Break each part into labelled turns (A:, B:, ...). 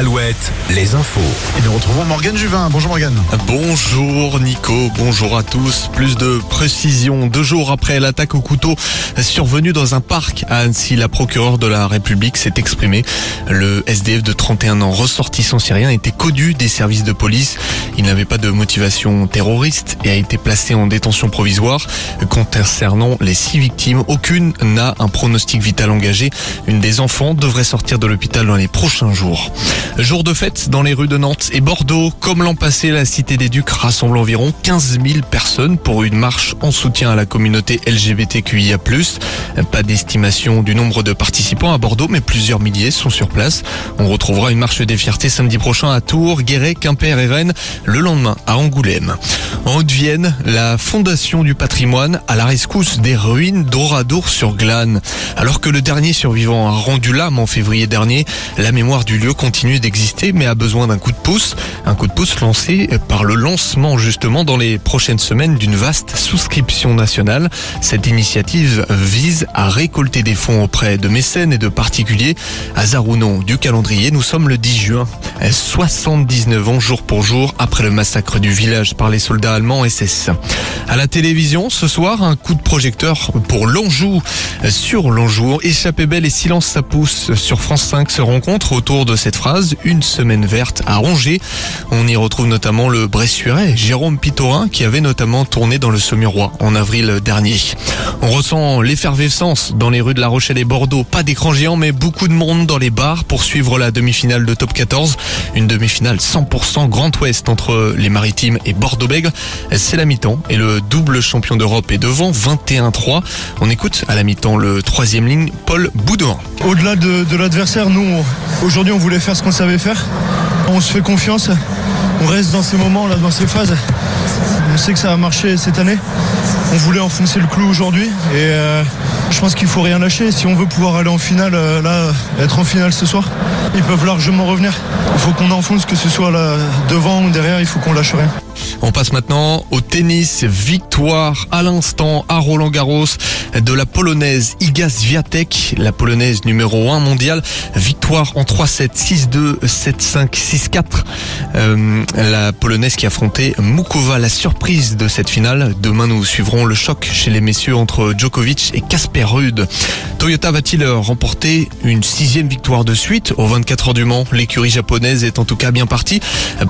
A: Alouette, les infos.
B: Et nous retrouvons Morgane Juvin. Bonjour Morgane.
C: Bonjour Nico, bonjour à tous. Plus de précision. Deux jours après l'attaque au couteau survenue dans un parc à Annecy, la procureure de la République s'est exprimée. Le SDF de 31 ans ressortissant syrien était connu des services de police. Il n'avait pas de motivation terroriste et a été placé en détention provisoire. Concernant les six victimes, aucune n'a un pronostic vital engagé. Une des enfants devrait sortir de l'hôpital dans les prochains jours. Jour de fête dans les rues de Nantes et Bordeaux. Comme l'an passé, la Cité des Ducs rassemble environ 15 000 personnes pour une marche en soutien à la communauté LGBTQIA+. Pas d'estimation du nombre de participants à Bordeaux, mais plusieurs milliers sont sur place. On retrouvera une marche des fiertés samedi prochain à Tours, Guéret, Quimper et Rennes, le lendemain à Angoulême. En Haute-Vienne, la Fondation du patrimoine à la rescousse des ruines d'Oradour sur Glane. Alors que le dernier survivant a rendu l'âme en février dernier, la mémoire du lieu continue d'exister mais a besoin d'un coup de pouce. Un coup de pouce lancé par le lancement justement dans les prochaines semaines d'une vaste souscription nationale. Cette initiative vise à récolter des fonds auprès de mécènes et de particuliers. Hasard ou non du calendrier, nous sommes le 10 juin. 79 ans jour pour jour après le massacre du village par les soldats allemands SS. À la télévision, ce soir, un coup de projecteur pour l'Anjou. Sur l'Anjou, échappée belle et silence ça pousse sur France 5 se rencontre autour de cette phrase, une semaine verte à Angers. On y retrouve notamment le Bressurais, Jérôme Pitorin, qui avait notamment tourné dans le Saumurois en avril dernier. On ressent l'effervescence dans les rues de La Rochelle et Bordeaux. Pas d'écran géant, mais beaucoup de monde dans les bars pour suivre la demi-finale de Top 14. Une demi-finale 100% Grand Ouest entre les Maritimes et Bordeaux-Bègles. C'est la mi-temps et le double champion d'Europe est devant 21-3. On écoute à la mi-temps le troisième ligne, Paul Boudouin.
D: Au-delà de, de l'adversaire, nous, aujourd'hui, on voulait faire ce qu'on savait faire. On se fait confiance. On reste dans ces moments, dans ces phases. On sait que ça a marché cette année. On voulait enfoncer le clou aujourd'hui et euh, je pense qu'il faut rien lâcher. Si on veut pouvoir aller en finale, euh, là, être en finale ce soir, ils peuvent largement revenir. Il faut qu'on enfonce, que ce soit devant ou derrière, il faut qu'on lâche rien.
C: On passe maintenant au tennis. Victoire à l'instant à Roland Garros de la polonaise Iga Swiatek, la polonaise numéro 1 mondiale. Victoire en 3-7, 6-2, 7-5, 6-4. Euh, la polonaise qui affrontait Mukova, la surprise de cette finale. Demain, nous suivrons le choc chez les messieurs entre Djokovic et Casper Ruud. Toyota va-t-il remporter une sixième victoire de suite aux 24 heures du Mans? L'écurie japonaise est en tout cas bien partie.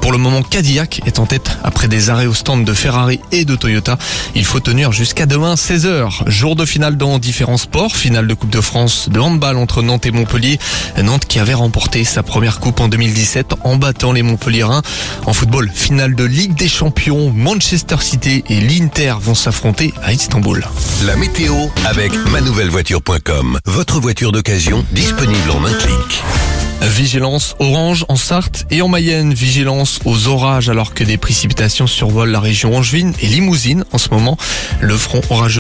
C: Pour le moment, Cadillac est en tête après des arrêts au stand de Ferrari et de Toyota. Il faut tenir jusqu'à demain 16h. Jour de finale dans différents sports. Finale de Coupe de France de handball entre Nantes et Montpellier. Nantes qui avait remporté sa première coupe en 2017 en battant les Montpelliérains. En football, finale de Ligue des Champions. Manchester City et l'Inter vont s'affronter à Istanbul.
A: La météo avec manouvellevoiture.com. Votre voiture d'occasion disponible en un clic.
C: Vigilance orange en Sarthe et en Mayenne. Vigilance aux orages alors que des précipitations survolent la région angevine et limousine en ce moment. Le front orageux